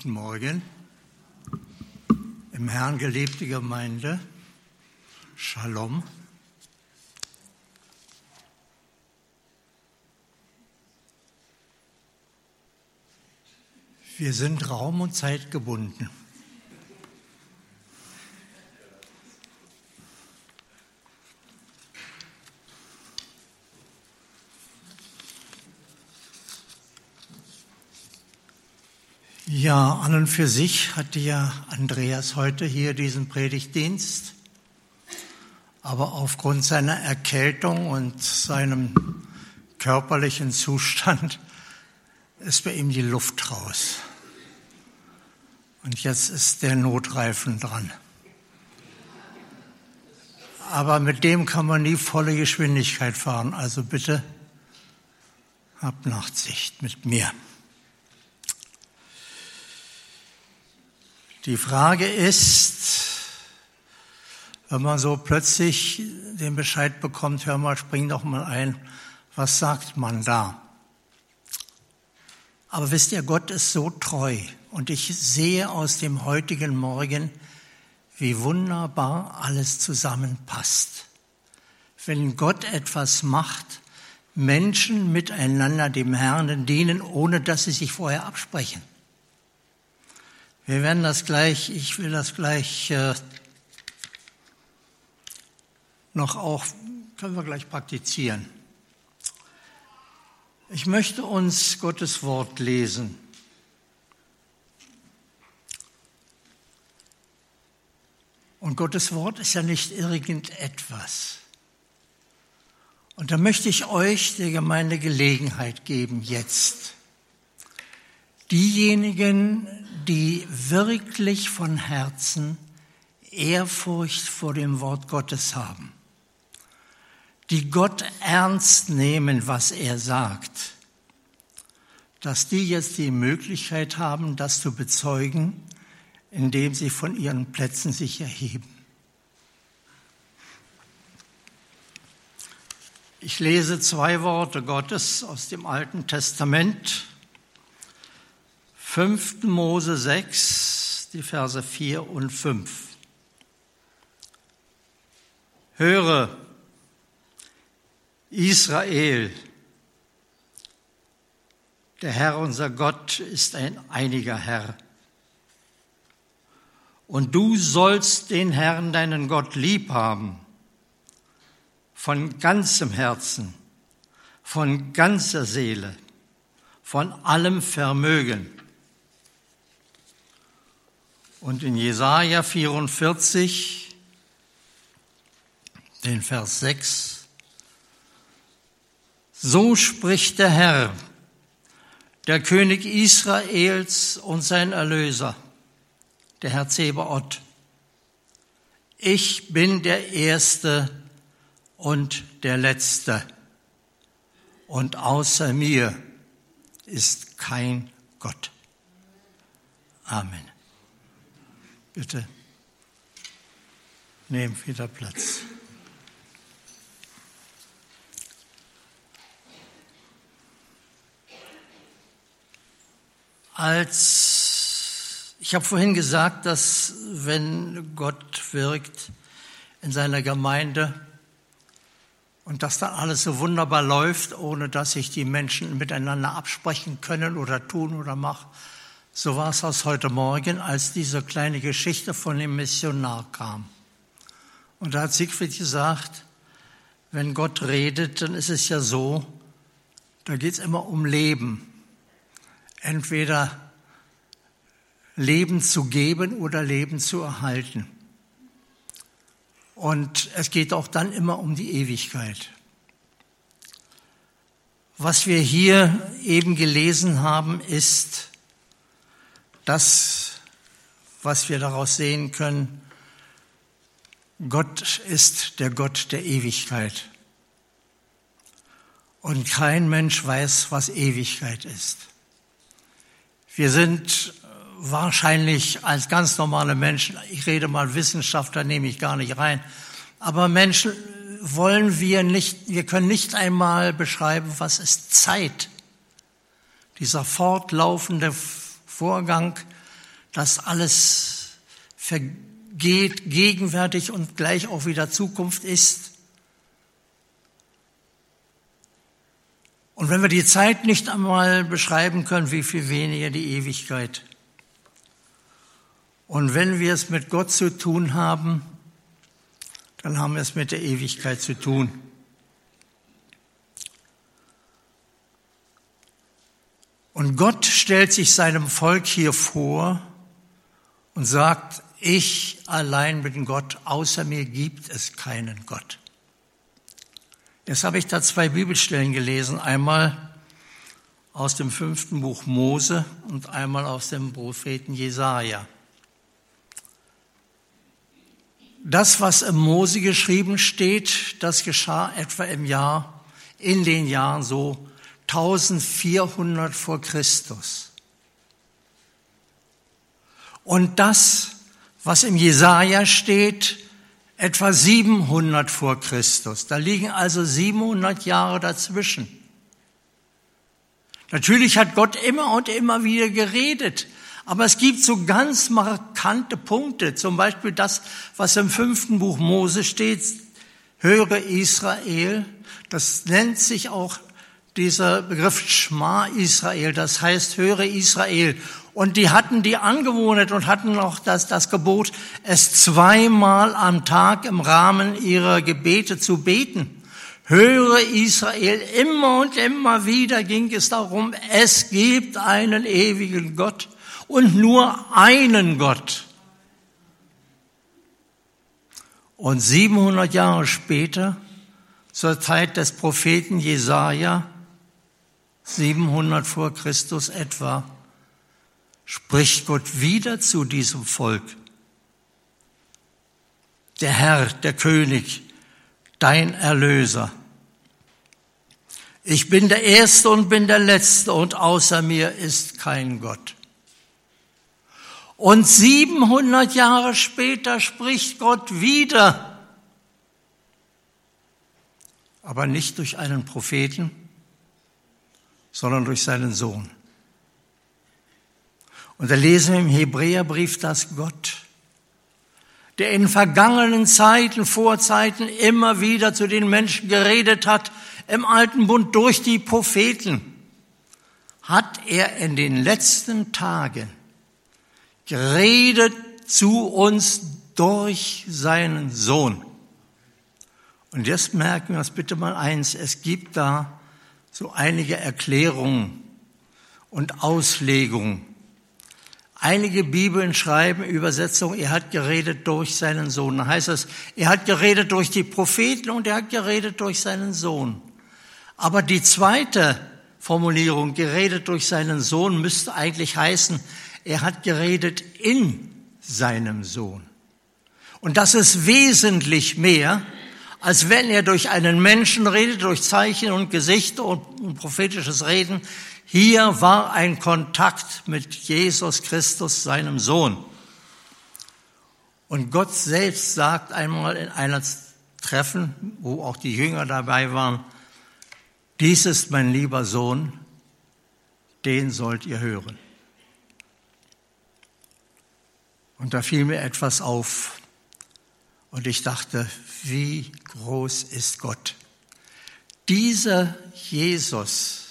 Guten Morgen. Im Herrn geliebte Gemeinde, Shalom. Wir sind Raum und Zeit Ja, an und für sich hatte ja Andreas heute hier diesen Predigtdienst, aber aufgrund seiner Erkältung und seinem körperlichen Zustand ist bei ihm die Luft raus. Und jetzt ist der Notreifen dran. Aber mit dem kann man nie volle Geschwindigkeit fahren. Also bitte habt Nachsicht mit mir. Die Frage ist, wenn man so plötzlich den Bescheid bekommt, hör mal, spring doch mal ein, was sagt man da? Aber wisst ihr, Gott ist so treu und ich sehe aus dem heutigen Morgen, wie wunderbar alles zusammenpasst. Wenn Gott etwas macht, Menschen miteinander dem Herrn dienen, ohne dass sie sich vorher absprechen. Wir werden das gleich, ich will das gleich äh, noch auch, können wir gleich praktizieren. Ich möchte uns Gottes Wort lesen. Und Gottes Wort ist ja nicht irgendetwas. Und da möchte ich euch, der Gemeinde, Gelegenheit geben, jetzt diejenigen, die wirklich von Herzen Ehrfurcht vor dem Wort Gottes haben, die Gott ernst nehmen, was er sagt, dass die jetzt die Möglichkeit haben, das zu bezeugen, indem sie von ihren Plätzen sich erheben. Ich lese zwei Worte Gottes aus dem Alten Testament 5. Mose 6, die Verse 4 und 5. Höre, Israel, der Herr unser Gott ist ein einiger Herr. Und du sollst den Herrn, deinen Gott, lieb haben, von ganzem Herzen, von ganzer Seele, von allem Vermögen und in Jesaja 44, den Vers 6, so spricht der Herr, der König Israels und sein Erlöser, der Herr Zebaoth. Ich bin der Erste und der Letzte, und außer mir ist kein Gott. Amen. Bitte nehmt wieder Platz. Als ich habe vorhin gesagt, dass wenn Gott wirkt in seiner Gemeinde und dass da alles so wunderbar läuft, ohne dass sich die Menschen miteinander absprechen können oder tun oder machen, so war es aus heute Morgen, als diese kleine Geschichte von dem Missionar kam. Und da hat Siegfried gesagt, wenn Gott redet, dann ist es ja so, da geht es immer um Leben. Entweder Leben zu geben oder Leben zu erhalten. Und es geht auch dann immer um die Ewigkeit. Was wir hier eben gelesen haben, ist, das, was wir daraus sehen können, Gott ist der Gott der Ewigkeit. Und kein Mensch weiß, was Ewigkeit ist. Wir sind wahrscheinlich als ganz normale Menschen, ich rede mal Wissenschaftler, nehme ich gar nicht rein, aber Menschen wollen wir nicht, wir können nicht einmal beschreiben, was ist Zeit. Dieser fortlaufende Vorgang, dass alles vergeht, gegenwärtig und gleich auch wieder Zukunft ist. Und wenn wir die Zeit nicht einmal beschreiben können, wie viel weniger die Ewigkeit. Und wenn wir es mit Gott zu tun haben, dann haben wir es mit der Ewigkeit zu tun. Und Gott stellt sich seinem Volk hier vor und sagt, ich allein bin Gott, außer mir gibt es keinen Gott. Jetzt habe ich da zwei Bibelstellen gelesen, einmal aus dem fünften Buch Mose und einmal aus dem Propheten Jesaja. Das, was im Mose geschrieben steht, das geschah etwa im Jahr, in den Jahren so 1400 vor Christus. Und das, was im Jesaja steht, etwa 700 vor Christus. Da liegen also 700 Jahre dazwischen. Natürlich hat Gott immer und immer wieder geredet, aber es gibt so ganz markante Punkte, zum Beispiel das, was im fünften Buch Mose steht, höre Israel, das nennt sich auch dieser Begriff Schma Israel, das heißt, höre Israel. Und die hatten die Angewohnheit und hatten auch das, das Gebot, es zweimal am Tag im Rahmen ihrer Gebete zu beten. Höre Israel, immer und immer wieder ging es darum, es gibt einen ewigen Gott und nur einen Gott. Und 700 Jahre später, zur Zeit des Propheten Jesaja, 700 vor Christus etwa, spricht Gott wieder zu diesem Volk. Der Herr, der König, dein Erlöser. Ich bin der Erste und bin der Letzte und außer mir ist kein Gott. Und 700 Jahre später spricht Gott wieder, aber nicht durch einen Propheten, sondern durch seinen Sohn. Und da lesen wir im Hebräerbrief, dass Gott, der in vergangenen Zeiten, Vorzeiten immer wieder zu den Menschen geredet hat, im alten Bund durch die Propheten, hat er in den letzten Tagen geredet zu uns durch seinen Sohn. Und jetzt merken wir uns bitte mal eins, es gibt da so einige Erklärungen und Auslegungen. Einige Bibeln schreiben Übersetzung, er hat geredet durch seinen Sohn. Da heißt es, er hat geredet durch die Propheten und er hat geredet durch seinen Sohn. Aber die zweite Formulierung, geredet durch seinen Sohn, müsste eigentlich heißen, er hat geredet in seinem Sohn. Und das ist wesentlich mehr, als wenn er durch einen Menschen redet, durch Zeichen und Gesichter und prophetisches Reden. Hier war ein Kontakt mit Jesus Christus, seinem Sohn. Und Gott selbst sagt einmal in einer Treffen, wo auch die Jünger dabei waren, dies ist mein lieber Sohn, den sollt ihr hören. Und da fiel mir etwas auf. Und ich dachte, wie groß ist Gott? Dieser Jesus,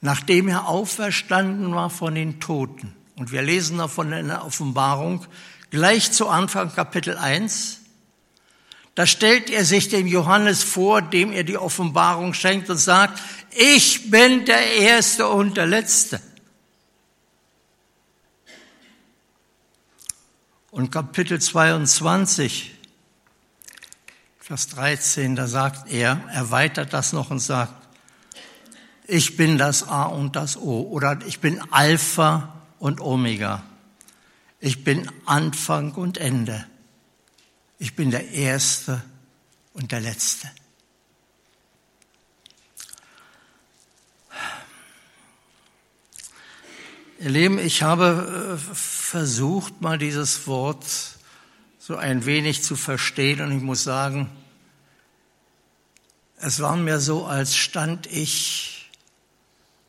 nachdem er auferstanden war von den Toten, und wir lesen davon in der Offenbarung, gleich zu Anfang Kapitel 1, da stellt er sich dem Johannes vor, dem er die Offenbarung schenkt und sagt, ich bin der Erste und der Letzte. Und Kapitel 22, Vers 13, da sagt er, erweitert das noch und sagt, ich bin das A und das O oder ich bin Alpha und Omega. Ich bin Anfang und Ende. Ich bin der Erste und der Letzte. Ihr Lieben, ich habe äh, versucht, mal dieses Wort so ein wenig zu verstehen und ich muss sagen, es war mir so, als stand ich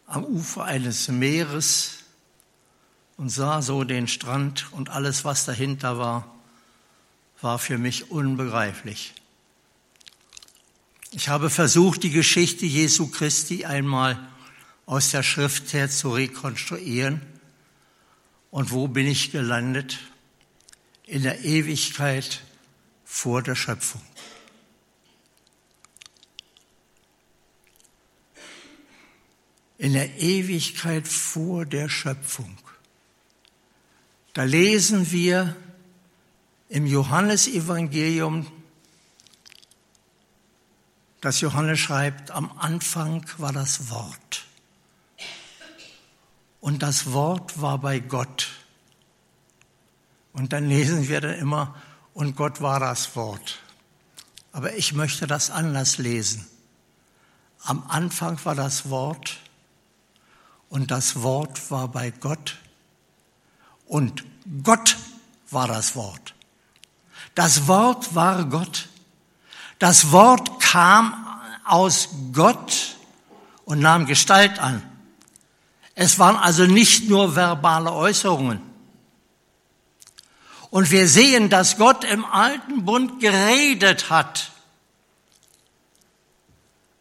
am Ufer eines Meeres und sah so den Strand und alles, was dahinter war, war für mich unbegreiflich. Ich habe versucht, die Geschichte Jesu Christi einmal aus der Schrift her zu rekonstruieren. Und wo bin ich gelandet? In der Ewigkeit vor der Schöpfung. In der Ewigkeit vor der Schöpfung. Da lesen wir im Johannesevangelium, dass Johannes schreibt, am Anfang war das Wort. Und das Wort war bei Gott. Und dann lesen wir dann immer, und Gott war das Wort. Aber ich möchte das anders lesen. Am Anfang war das Wort und das Wort war bei Gott und Gott war das Wort. Das Wort war Gott. Das Wort kam aus Gott und nahm Gestalt an. Es waren also nicht nur verbale Äußerungen. Und wir sehen, dass Gott im alten Bund geredet hat.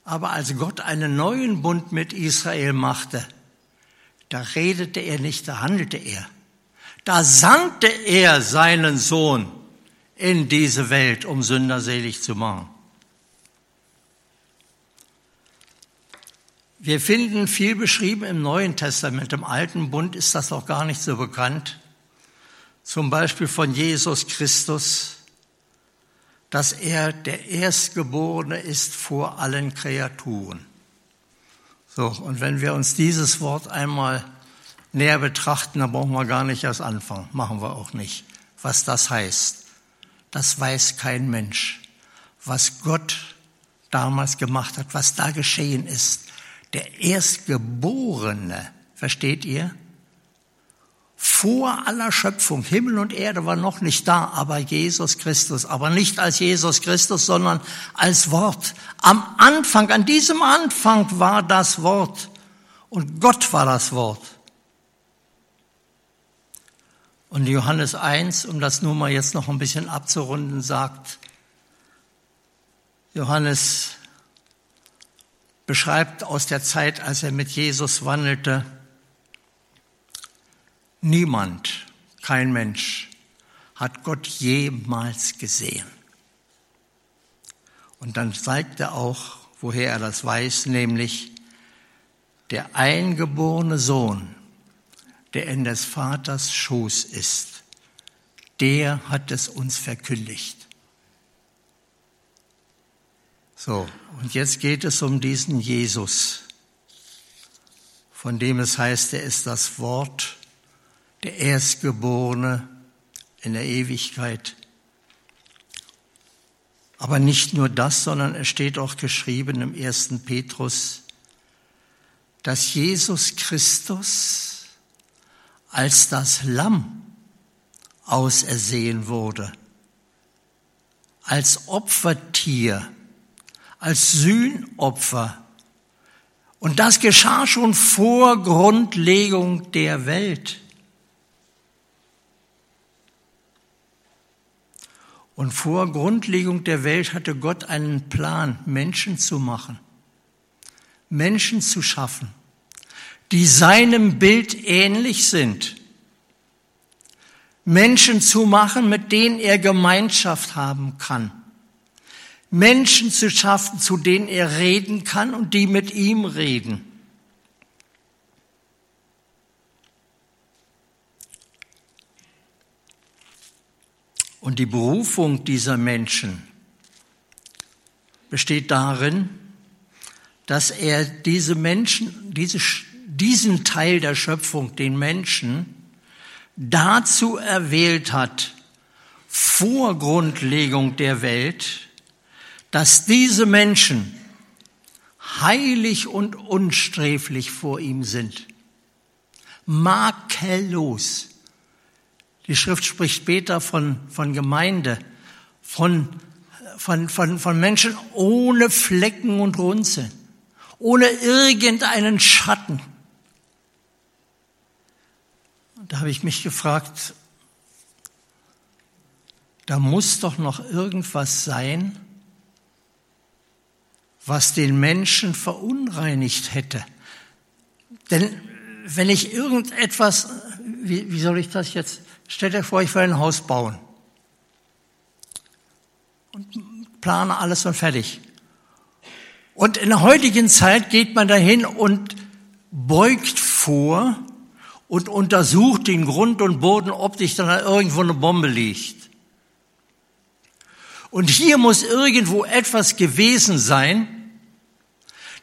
Aber als Gott einen neuen Bund mit Israel machte, da redete er nicht, da handelte er. Da sandte er seinen Sohn in diese Welt, um Sünder selig zu machen. Wir finden viel beschrieben im Neuen Testament. Im Alten Bund ist das auch gar nicht so bekannt. Zum Beispiel von Jesus Christus, dass er der Erstgeborene ist vor allen Kreaturen. So, und wenn wir uns dieses Wort einmal näher betrachten, dann brauchen wir gar nicht erst anfangen. Machen wir auch nicht. Was das heißt, das weiß kein Mensch. Was Gott damals gemacht hat, was da geschehen ist. Der Erstgeborene, versteht ihr? Vor aller Schöpfung, Himmel und Erde war noch nicht da, aber Jesus Christus, aber nicht als Jesus Christus, sondern als Wort. Am Anfang, an diesem Anfang war das Wort und Gott war das Wort. Und Johannes 1, um das nur mal jetzt noch ein bisschen abzurunden, sagt, Johannes beschreibt aus der Zeit, als er mit Jesus wandelte, niemand, kein Mensch hat Gott jemals gesehen. Und dann zeigt er auch, woher er das weiß, nämlich der eingeborene Sohn, der in des Vaters Schoß ist, der hat es uns verkündigt. So, und jetzt geht es um diesen Jesus, von dem es heißt, er ist das Wort, der Erstgeborene in der Ewigkeit. Aber nicht nur das, sondern es steht auch geschrieben im ersten Petrus, dass Jesus Christus als das Lamm ausersehen wurde, als Opfertier, als Sühnopfer. Und das geschah schon vor Grundlegung der Welt. Und vor Grundlegung der Welt hatte Gott einen Plan, Menschen zu machen, Menschen zu schaffen die seinem Bild ähnlich sind. Menschen zu machen, mit denen er Gemeinschaft haben kann. Menschen zu schaffen, zu denen er reden kann und die mit ihm reden. Und die Berufung dieser Menschen besteht darin, dass er diese Menschen, diese diesen Teil der Schöpfung, den Menschen, dazu erwählt hat, vor Grundlegung der Welt, dass diese Menschen heilig und unsträflich vor ihm sind. Makellos. Die Schrift spricht später von, von Gemeinde, von, von, von, von Menschen ohne Flecken und Runzeln, ohne irgendeinen Schatten. da habe ich mich gefragt, da muss doch noch irgendwas sein, was den Menschen verunreinigt hätte. Denn wenn ich irgendetwas, wie, wie soll ich das jetzt, stell dir vor, ich will ein Haus bauen und plane alles und fertig. Und in der heutigen Zeit geht man dahin und beugt vor und untersucht den Grund und Boden, ob nicht da irgendwo eine Bombe liegt. Und hier muss irgendwo etwas gewesen sein,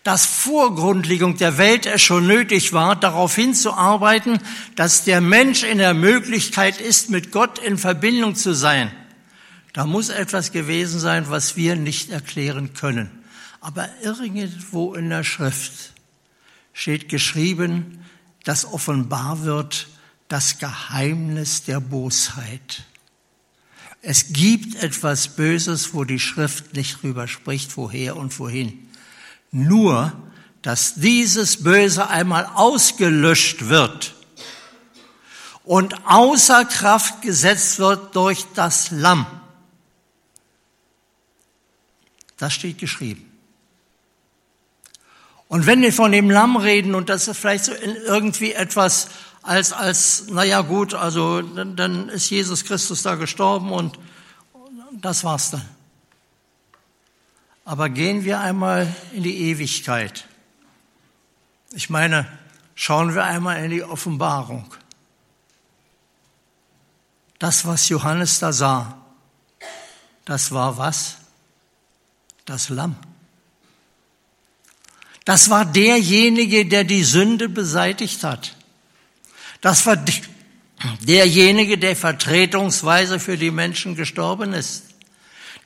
das vor Grundlegung der Welt es schon nötig war, darauf hinzuarbeiten, dass der Mensch in der Möglichkeit ist, mit Gott in Verbindung zu sein. Da muss etwas gewesen sein, was wir nicht erklären können. Aber irgendwo in der Schrift steht geschrieben, dass offenbar wird das Geheimnis der Bosheit. Es gibt etwas Böses, wo die Schrift nicht drüber spricht, woher und wohin. Nur, dass dieses Böse einmal ausgelöscht wird und außer Kraft gesetzt wird durch das Lamm. Das steht geschrieben. Und wenn wir von dem Lamm reden, und das ist vielleicht so irgendwie etwas als, als, naja gut, also dann, dann ist Jesus Christus da gestorben und das war's dann. Aber gehen wir einmal in die Ewigkeit. Ich meine, schauen wir einmal in die Offenbarung. Das, was Johannes da sah, das war was? Das Lamm. Das war derjenige, der die Sünde beseitigt hat. Das war derjenige, der vertretungsweise für die Menschen gestorben ist,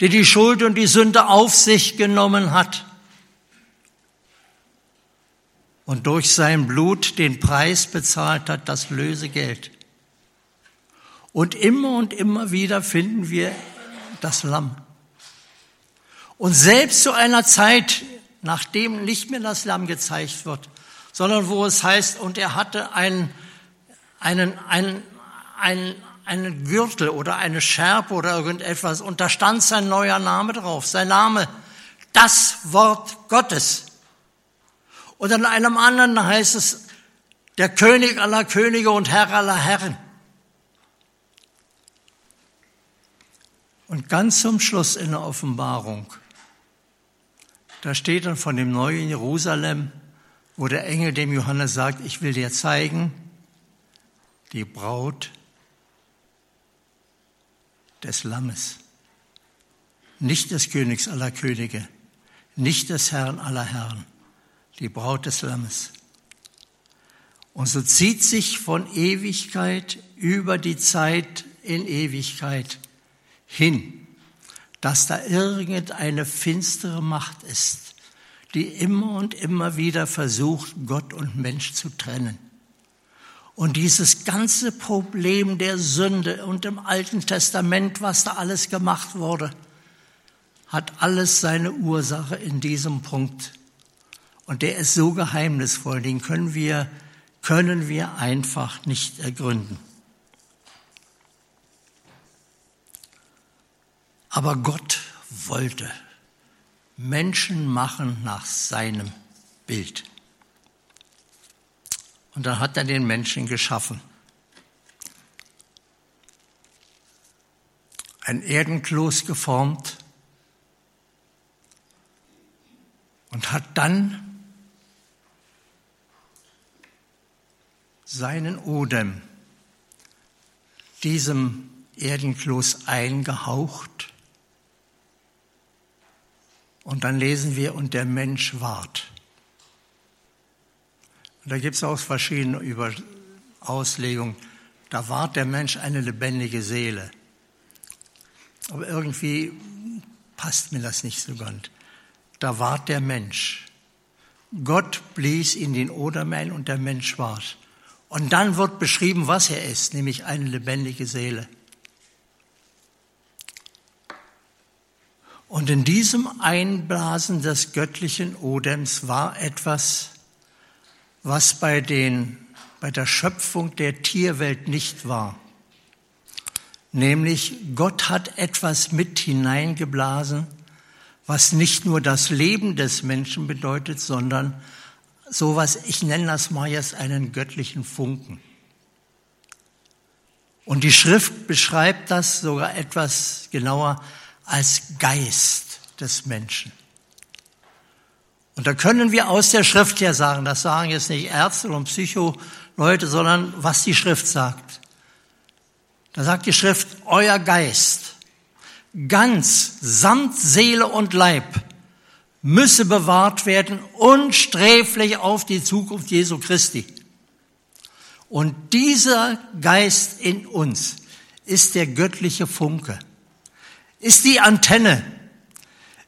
der die Schuld und die Sünde auf sich genommen hat und durch sein Blut den Preis bezahlt hat, das Lösegeld. Und immer und immer wieder finden wir das Lamm. Und selbst zu einer Zeit, nachdem nicht mehr das Lamm gezeigt wird, sondern wo es heißt, und er hatte einen, einen, einen, einen, einen Gürtel oder eine Schärpe oder irgendetwas, und da stand sein neuer Name drauf, sein Name, das Wort Gottes. Und an einem anderen heißt es, der König aller Könige und Herr aller Herren. Und ganz zum Schluss in der Offenbarung da steht dann von dem neuen Jerusalem, wo der Engel dem Johannes sagt, ich will dir zeigen, die Braut des Lammes, nicht des Königs aller Könige, nicht des Herrn aller Herren, die Braut des Lammes. Und so zieht sich von Ewigkeit über die Zeit in Ewigkeit hin dass da irgendeine finstere Macht ist, die immer und immer wieder versucht, Gott und Mensch zu trennen. Und dieses ganze Problem der Sünde und im Alten Testament, was da alles gemacht wurde, hat alles seine Ursache in diesem Punkt. Und der ist so geheimnisvoll, den können wir, können wir einfach nicht ergründen. Aber Gott wollte Menschen machen nach seinem Bild. Und dann hat er den Menschen geschaffen. Ein Erdenkloß geformt und hat dann seinen Odem diesem Erdenkloß eingehaucht und dann lesen wir, und der Mensch ward. Und da gibt es auch verschiedene Über Auslegungen. Da ward der Mensch eine lebendige Seele. Aber irgendwie passt mir das nicht so ganz. Da ward der Mensch. Gott blies in den Odem ein und der Mensch ward. Und dann wird beschrieben, was er ist, nämlich eine lebendige Seele. Und in diesem Einblasen des göttlichen Odems war etwas, was bei den bei der Schöpfung der Tierwelt nicht wahr. Nämlich Gott hat etwas mit hineingeblasen, was nicht nur das Leben des Menschen bedeutet, sondern sowas, ich nenne das mal jetzt einen göttlichen Funken. Und die Schrift beschreibt das sogar etwas genauer als Geist des Menschen. Und da können wir aus der Schrift her sagen, das sagen jetzt nicht Ärzte und Psycholeute, sondern was die Schrift sagt. Da sagt die Schrift, euer Geist, ganz samt Seele und Leib, müsse bewahrt werden, unsträflich auf die Zukunft Jesu Christi. Und dieser Geist in uns ist der göttliche Funke, ist die Antenne,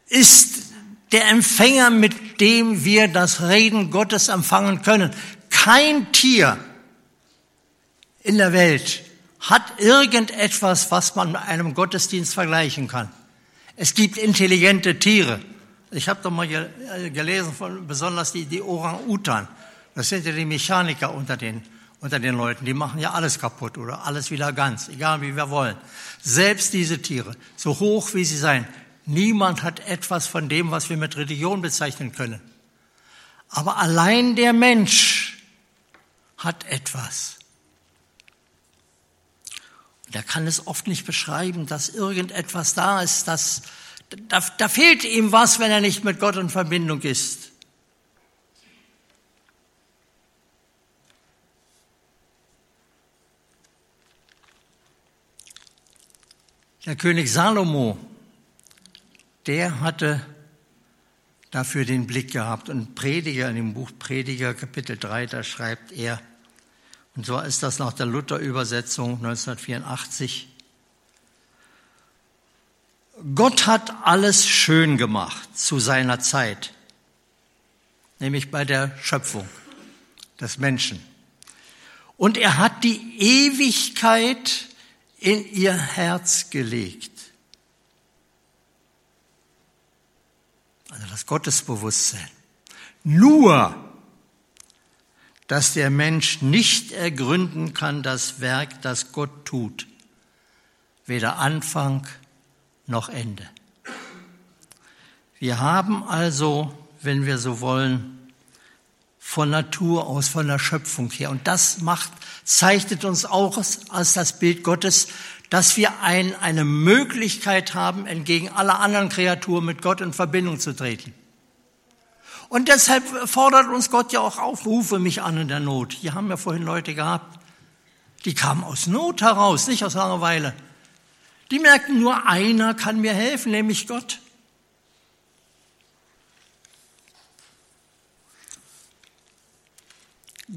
ist der Empfänger, mit dem wir das Reden Gottes empfangen können. Kein Tier in der Welt hat irgendetwas, was man mit einem Gottesdienst vergleichen kann. Es gibt intelligente Tiere. Ich habe doch mal gelesen von besonders die, die Orang-Utan. Das sind ja die Mechaniker unter den, unter den Leuten. Die machen ja alles kaputt oder alles wieder ganz, egal wie wir wollen. Selbst diese Tiere, so hoch wie sie sein, Niemand hat etwas von dem, was wir mit Religion bezeichnen können. Aber allein der Mensch hat etwas. Und er kann es oft nicht beschreiben, dass irgendetwas da ist, dass, da, da fehlt ihm was, wenn er nicht mit Gott in Verbindung ist. Der König Salomo der hatte dafür den Blick gehabt. Und Prediger, in dem Buch Prediger, Kapitel 3, da schreibt er, und so ist das nach der Luther-Übersetzung 1984, Gott hat alles schön gemacht zu seiner Zeit, nämlich bei der Schöpfung des Menschen. Und er hat die Ewigkeit in ihr Herz gelegt. Also das Gottesbewusstsein. Nur, dass der Mensch nicht ergründen kann das Werk, das Gott tut, weder Anfang noch Ende. Wir haben also, wenn wir so wollen, von Natur aus, von der Schöpfung her. Und das macht, zeichnet uns auch als das Bild Gottes, dass wir ein, eine Möglichkeit haben, entgegen aller anderen Kreaturen mit Gott in Verbindung zu treten. Und deshalb fordert uns Gott ja auch auf, rufe mich an in der Not. Hier haben wir vorhin Leute gehabt, die kamen aus Not heraus, nicht aus Langeweile. Die merkten, nur einer kann mir helfen, nämlich Gott.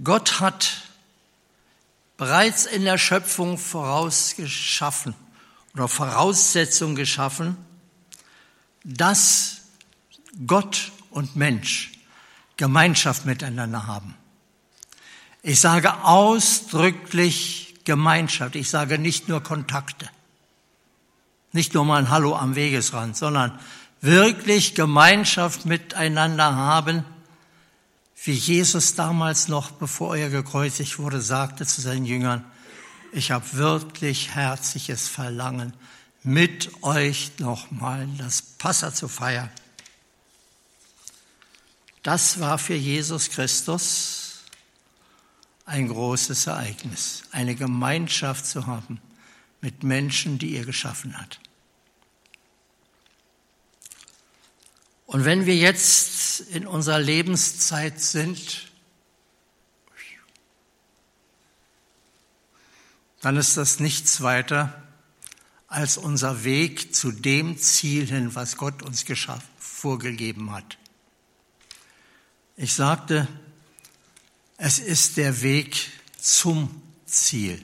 Gott hat bereits in der Schöpfung vorausgeschaffen oder Voraussetzung geschaffen, dass Gott und Mensch Gemeinschaft miteinander haben. Ich sage ausdrücklich Gemeinschaft. Ich sage nicht nur Kontakte. Nicht nur mal ein Hallo am Wegesrand, sondern wirklich Gemeinschaft miteinander haben wie Jesus damals noch, bevor er gekreuzigt wurde, sagte zu seinen Jüngern, ich habe wirklich herzliches Verlangen, mit euch nochmal das Passa zu feiern. Das war für Jesus Christus ein großes Ereignis, eine Gemeinschaft zu haben mit Menschen, die er geschaffen hat. Und wenn wir jetzt in unserer Lebenszeit sind, dann ist das nichts weiter als unser Weg zu dem Ziel hin, was Gott uns vorgegeben hat. Ich sagte, es ist der Weg zum Ziel.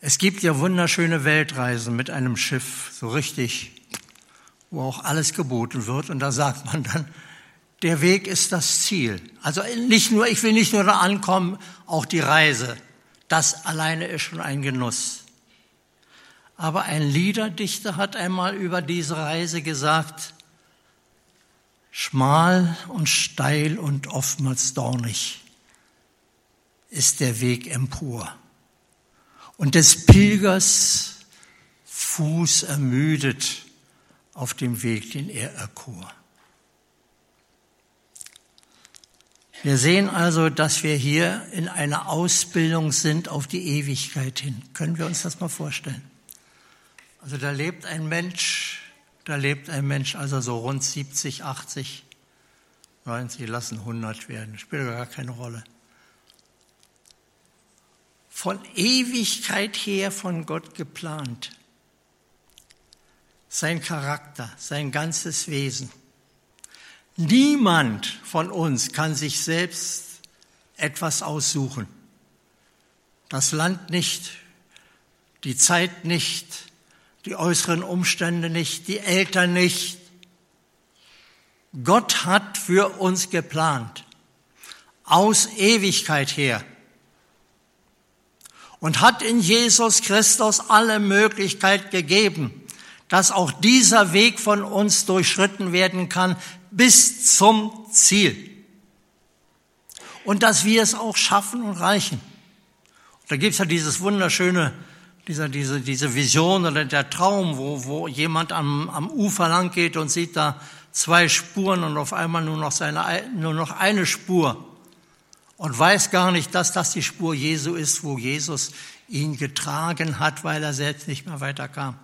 Es gibt ja wunderschöne Weltreisen mit einem Schiff, so richtig wo auch alles geboten wird. Und da sagt man dann, der Weg ist das Ziel. Also nicht nur, ich will nicht nur da ankommen, auch die Reise. Das alleine ist schon ein Genuss. Aber ein Liederdichter hat einmal über diese Reise gesagt, schmal und steil und oftmals dornig. ist der Weg empor. Und des Pilgers Fuß ermüdet auf dem Weg, den er erkor. Wir sehen also, dass wir hier in einer Ausbildung sind auf die Ewigkeit hin. Können wir uns das mal vorstellen? Also da lebt ein Mensch, da lebt ein Mensch, also so rund 70, 80, 90, lassen 100 werden, spielt gar keine Rolle. Von Ewigkeit her von Gott geplant. Sein Charakter, sein ganzes Wesen. Niemand von uns kann sich selbst etwas aussuchen. Das Land nicht, die Zeit nicht, die äußeren Umstände nicht, die Eltern nicht. Gott hat für uns geplant, aus Ewigkeit her, und hat in Jesus Christus alle Möglichkeit gegeben, dass auch dieser Weg von uns durchschritten werden kann bis zum Ziel. Und dass wir es auch schaffen und reichen. Da gibt's ja dieses wunderschöne, dieser, diese, diese Vision oder der Traum, wo, wo jemand am, am Ufer lang geht und sieht da zwei Spuren und auf einmal nur noch, seine, nur noch eine Spur und weiß gar nicht, dass das die Spur Jesu ist, wo Jesus ihn getragen hat, weil er selbst nicht mehr weiterkam.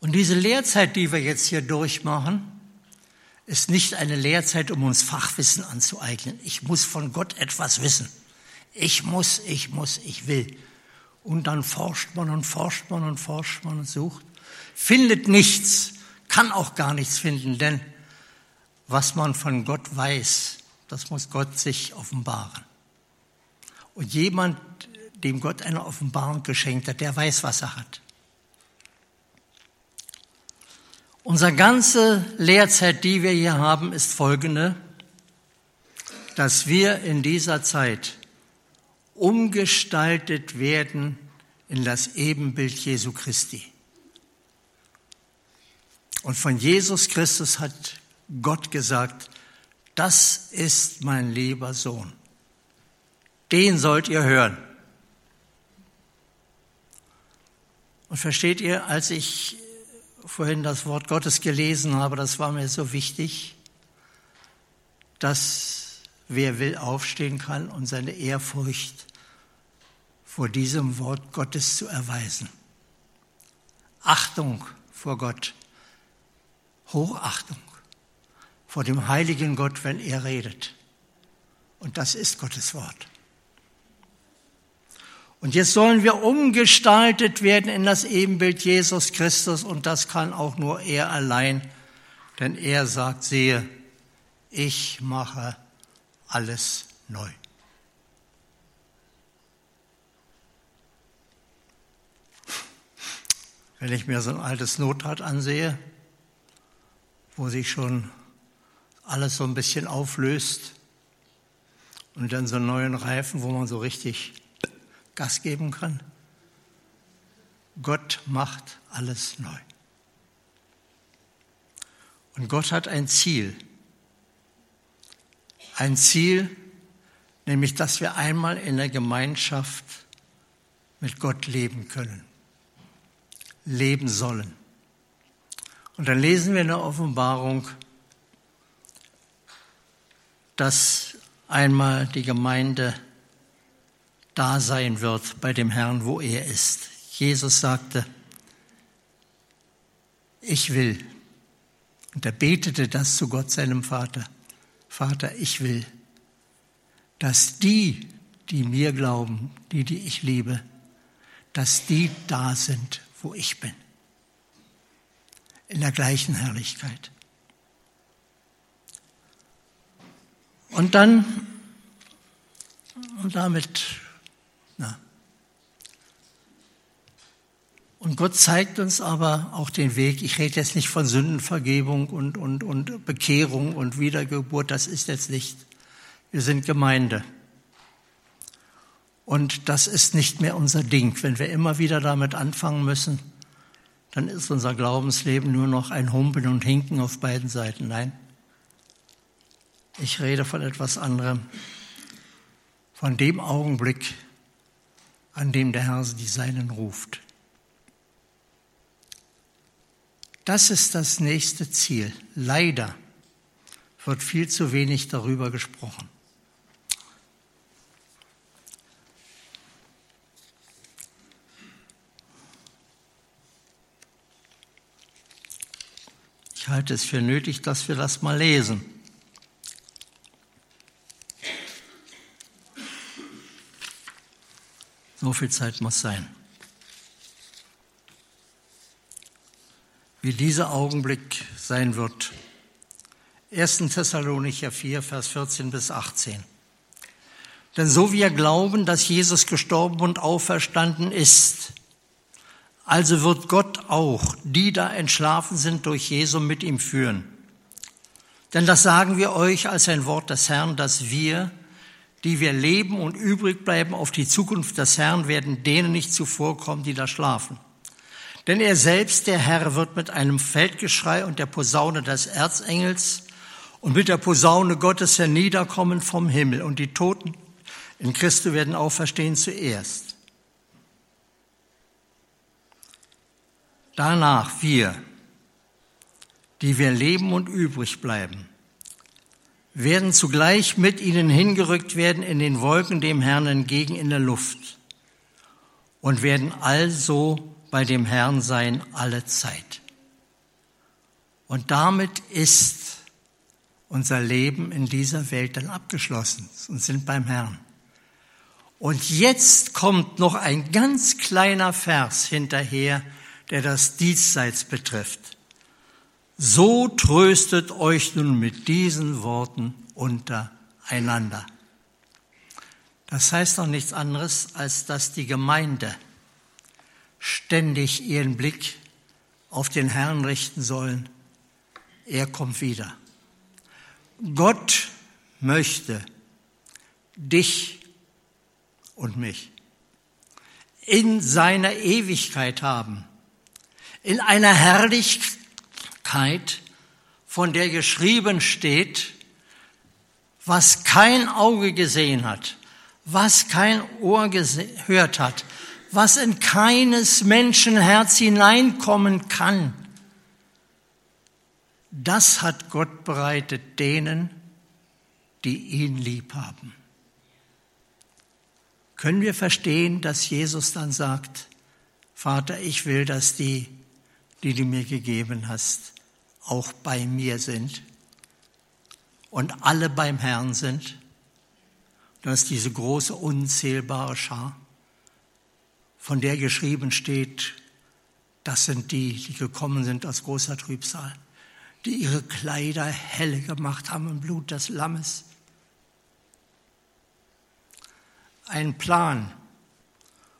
Und diese Lehrzeit, die wir jetzt hier durchmachen, ist nicht eine Lehrzeit, um uns Fachwissen anzueignen. Ich muss von Gott etwas wissen. Ich muss, ich muss, ich will. Und dann forscht man und forscht man und forscht man und sucht, findet nichts, kann auch gar nichts finden, denn was man von Gott weiß, das muss Gott sich offenbaren. Und jemand, dem Gott eine Offenbarung geschenkt hat, der weiß, was er hat. Unsere ganze Lehrzeit, die wir hier haben, ist folgende, dass wir in dieser Zeit umgestaltet werden in das Ebenbild Jesu Christi. Und von Jesus Christus hat Gott gesagt, das ist mein lieber Sohn. Den sollt ihr hören. Und versteht ihr, als ich vorhin das Wort Gottes gelesen habe, das war mir so wichtig, dass wer will aufstehen kann und seine Ehrfurcht vor diesem Wort Gottes zu erweisen. Achtung vor Gott, Hochachtung vor dem heiligen Gott, wenn er redet. Und das ist Gottes Wort. Und jetzt sollen wir umgestaltet werden in das Ebenbild Jesus Christus und das kann auch nur er allein, denn er sagt, sehe, ich mache alles neu. Wenn ich mir so ein altes Notrad ansehe, wo sich schon alles so ein bisschen auflöst und dann so einen neuen Reifen, wo man so richtig Gas geben kann. Gott macht alles neu. Und Gott hat ein Ziel. Ein Ziel, nämlich dass wir einmal in der Gemeinschaft mit Gott leben können, leben sollen. Und dann lesen wir in der Offenbarung, dass einmal die Gemeinde da sein wird bei dem Herrn, wo er ist. Jesus sagte, ich will. Und er betete das zu Gott, seinem Vater. Vater, ich will, dass die, die mir glauben, die, die ich liebe, dass die da sind, wo ich bin. In der gleichen Herrlichkeit. Und dann, und damit na. Und Gott zeigt uns aber auch den Weg. Ich rede jetzt nicht von Sündenvergebung und, und, und Bekehrung und Wiedergeburt, das ist jetzt nicht. Wir sind Gemeinde. Und das ist nicht mehr unser Ding. Wenn wir immer wieder damit anfangen müssen, dann ist unser Glaubensleben nur noch ein Humpeln und Hinken auf beiden Seiten. Nein, ich rede von etwas anderem, von dem Augenblick, an dem der Herr die Seinen ruft. Das ist das nächste Ziel. Leider wird viel zu wenig darüber gesprochen. Ich halte es für nötig, dass wir das mal lesen. So viel Zeit muss sein. Wie dieser Augenblick sein wird. 1. Thessalonicher 4, Vers 14 bis 18. Denn so wir glauben, dass Jesus gestorben und auferstanden ist, also wird Gott auch die da entschlafen sind durch Jesu mit ihm führen. Denn das sagen wir euch als ein Wort des Herrn, dass wir, die wir leben und übrig bleiben auf die Zukunft des Herrn, werden denen nicht zuvorkommen, die da schlafen. Denn er selbst, der Herr, wird mit einem Feldgeschrei und der Posaune des Erzengels und mit der Posaune Gottes herniederkommen vom Himmel und die Toten in Christus werden auferstehen zuerst. Danach wir, die wir leben und übrig bleiben, werden zugleich mit ihnen hingerückt werden in den Wolken dem Herrn entgegen in der Luft und werden also bei dem Herrn sein alle Zeit. Und damit ist unser Leben in dieser Welt dann abgeschlossen und sind beim Herrn. Und jetzt kommt noch ein ganz kleiner Vers hinterher, der das Diesseits betrifft. So tröstet euch nun mit diesen Worten untereinander. Das heißt doch nichts anderes, als dass die Gemeinde ständig ihren Blick auf den Herrn richten sollen. Er kommt wieder. Gott möchte dich und mich in seiner Ewigkeit haben in einer Herrlichkeit, von der geschrieben steht, was kein Auge gesehen hat, was kein Ohr gehört hat, was in keines Menschen Herz hineinkommen kann. Das hat Gott bereitet denen, die ihn lieb haben. Können wir verstehen, dass Jesus dann sagt, Vater, ich will, dass die die du mir gegeben hast, auch bei mir sind und alle beim Herrn sind. dass diese große, unzählbare Schar, von der geschrieben steht, das sind die, die gekommen sind aus großer Trübsal, die ihre Kleider helle gemacht haben im Blut des Lammes. Ein Plan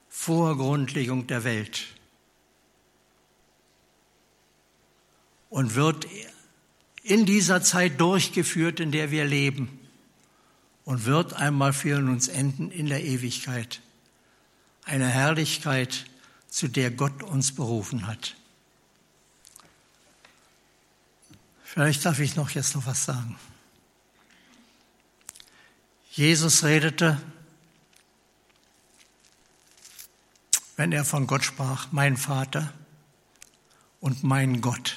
vor Grundlegung der Welt und wird in dieser Zeit durchgeführt, in der wir leben und wird einmal für uns enden in der Ewigkeit. Eine Herrlichkeit, zu der Gott uns berufen hat. Vielleicht darf ich noch jetzt noch was sagen. Jesus redete, wenn er von Gott sprach, mein Vater und mein Gott.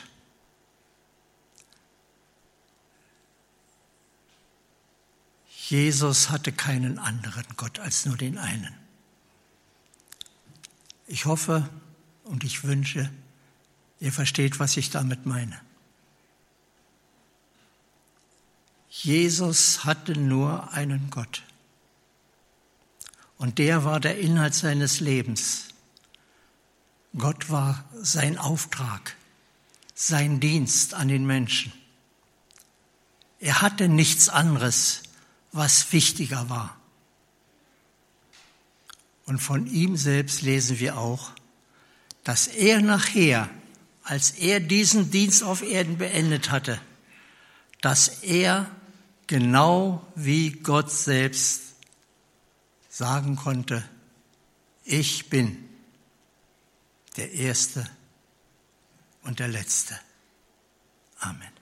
Jesus hatte keinen anderen Gott als nur den einen. Ich hoffe und ich wünsche, ihr versteht, was ich damit meine. Jesus hatte nur einen Gott. Und der war der Inhalt seines Lebens. Gott war sein Auftrag, sein Dienst an den Menschen. Er hatte nichts anderes was wichtiger war. Und von ihm selbst lesen wir auch, dass er nachher, als er diesen Dienst auf Erden beendet hatte, dass er genau wie Gott selbst sagen konnte, ich bin der Erste und der Letzte. Amen.